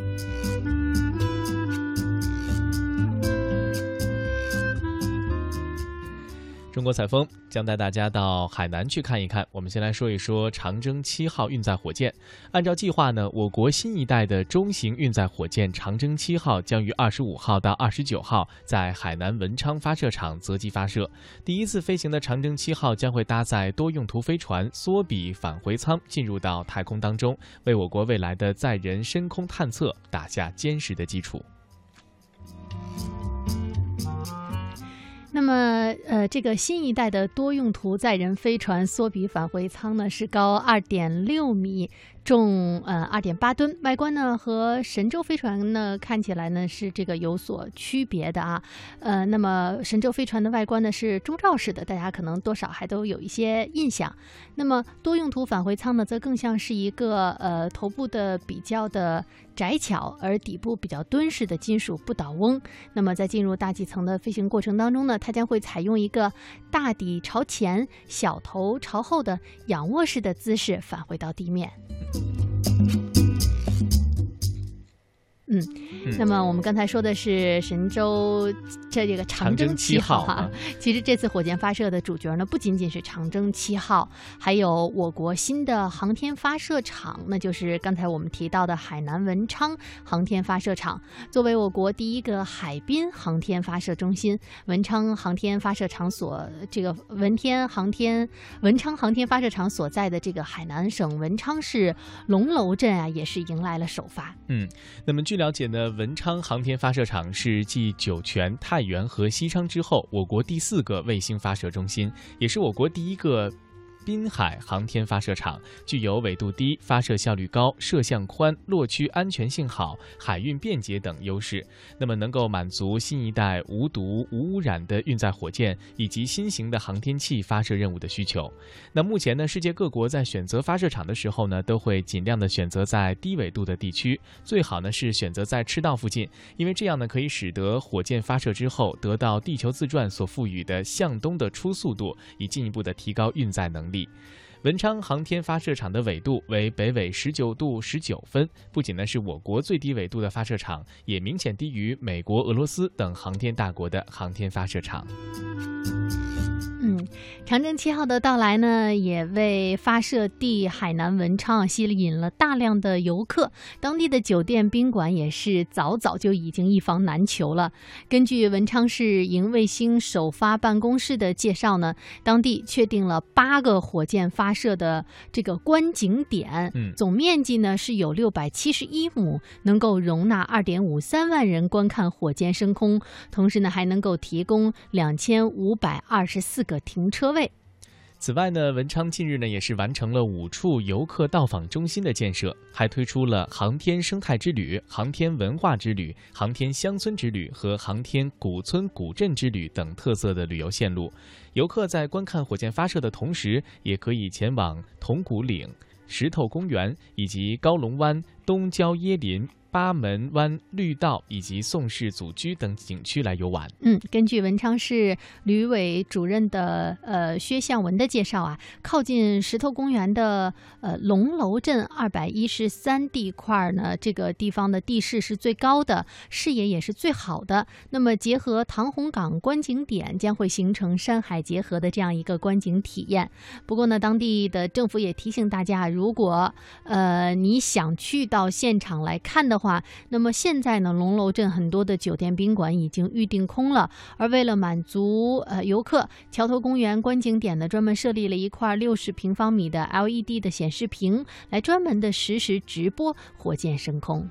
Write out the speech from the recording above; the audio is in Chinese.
Bye. 中国采风将带大家到海南去看一看。我们先来说一说长征七号运载火箭。按照计划呢，我国新一代的中型运载火箭长征七号将于二十五号到二十九号在海南文昌发射场择机发射。第一次飞行的长征七号将会搭载多用途飞船缩比返回舱进入到太空当中，为我国未来的载人深空探测打下坚实的基础。那么，呃，这个新一代的多用途载人飞船缩比返回舱呢，是高二点六米。重呃二点八吨，外观呢和神舟飞船呢看起来呢是这个有所区别的啊，呃，那么神舟飞船的外观呢是中罩式的，大家可能多少还都有一些印象。那么多用途返回舱呢，则更像是一个呃头部的比较的窄巧，而底部比较敦实的金属不倒翁。那么在进入大气层的飞行过程当中呢，它将会采用一个大底朝前、小头朝后的仰卧式的姿势返回到地面。嗯，那么我们刚才说的是神舟这这个长征七号哈，其实这次火箭发射的主角呢，不仅仅是长征七号，还有我国新的航天发射场，那就是刚才我们提到的海南文昌航天发射场。作为我国第一个海滨航天发射中心，文昌航天发射场所这个文天航天文昌航天发射场所在的这个海南省文昌市龙楼镇啊，也是迎来了首发。嗯，那么据了解呢，文昌航天发射场是继酒泉、太原和西昌之后，我国第四个卫星发射中心，也是我国第一个。滨海航天发射场具有纬度低、发射效率高、摄像宽、落区安全性好、海运便捷等优势，那么能够满足新一代无毒无污染的运载火箭以及新型的航天器发射任务的需求。那目前呢，世界各国在选择发射场的时候呢，都会尽量的选择在低纬度的地区，最好呢是选择在赤道附近，因为这样呢可以使得火箭发射之后得到地球自转所赋予的向东的初速度，以进一步的提高运载能。力，文昌航天发射场的纬度为北纬十九度十九分，不仅呢是我国最低纬度的发射场，也明显低于美国、俄罗斯等航天大国的航天发射场。嗯，长征七号的到来呢，也为发射地海南文昌吸引了大量的游客。当地的酒店宾馆也是早早就已经一房难求了。根据文昌市营卫星首发办公室的介绍呢，当地确定了八个火箭发射的这个观景点，嗯，总面积呢是有六百七十一亩，能够容纳二点五三万人观看火箭升空。同时呢，还能够提供两千五百二十四。个停车位。此外呢，文昌近日呢也是完成了五处游客到访中心的建设，还推出了航天生态之旅、航天文化之旅、航天乡村之旅和航天古村古镇之旅等特色的旅游线路。游客在观看火箭发射的同时，也可以前往铜鼓岭、石头公园以及高龙湾、东郊椰林。八门湾绿道以及宋氏祖居等景区来游玩。嗯，根据文昌市旅委主任的呃薛向文的介绍啊，靠近石头公园的呃龙楼镇二百一十三地块呢，这个地方的地势是最高的，视野也是最好的。那么结合唐洪港观景点，将会形成山海结合的这样一个观景体验。不过呢，当地的政府也提醒大家，如果呃你想去到现场来看的。话，那么现在呢，龙楼镇很多的酒店宾馆已经预定空了，而为了满足呃游客，桥头公园观景点呢专门设立了一块六十平方米的 LED 的显示屏，来专门的实时直播火箭升空。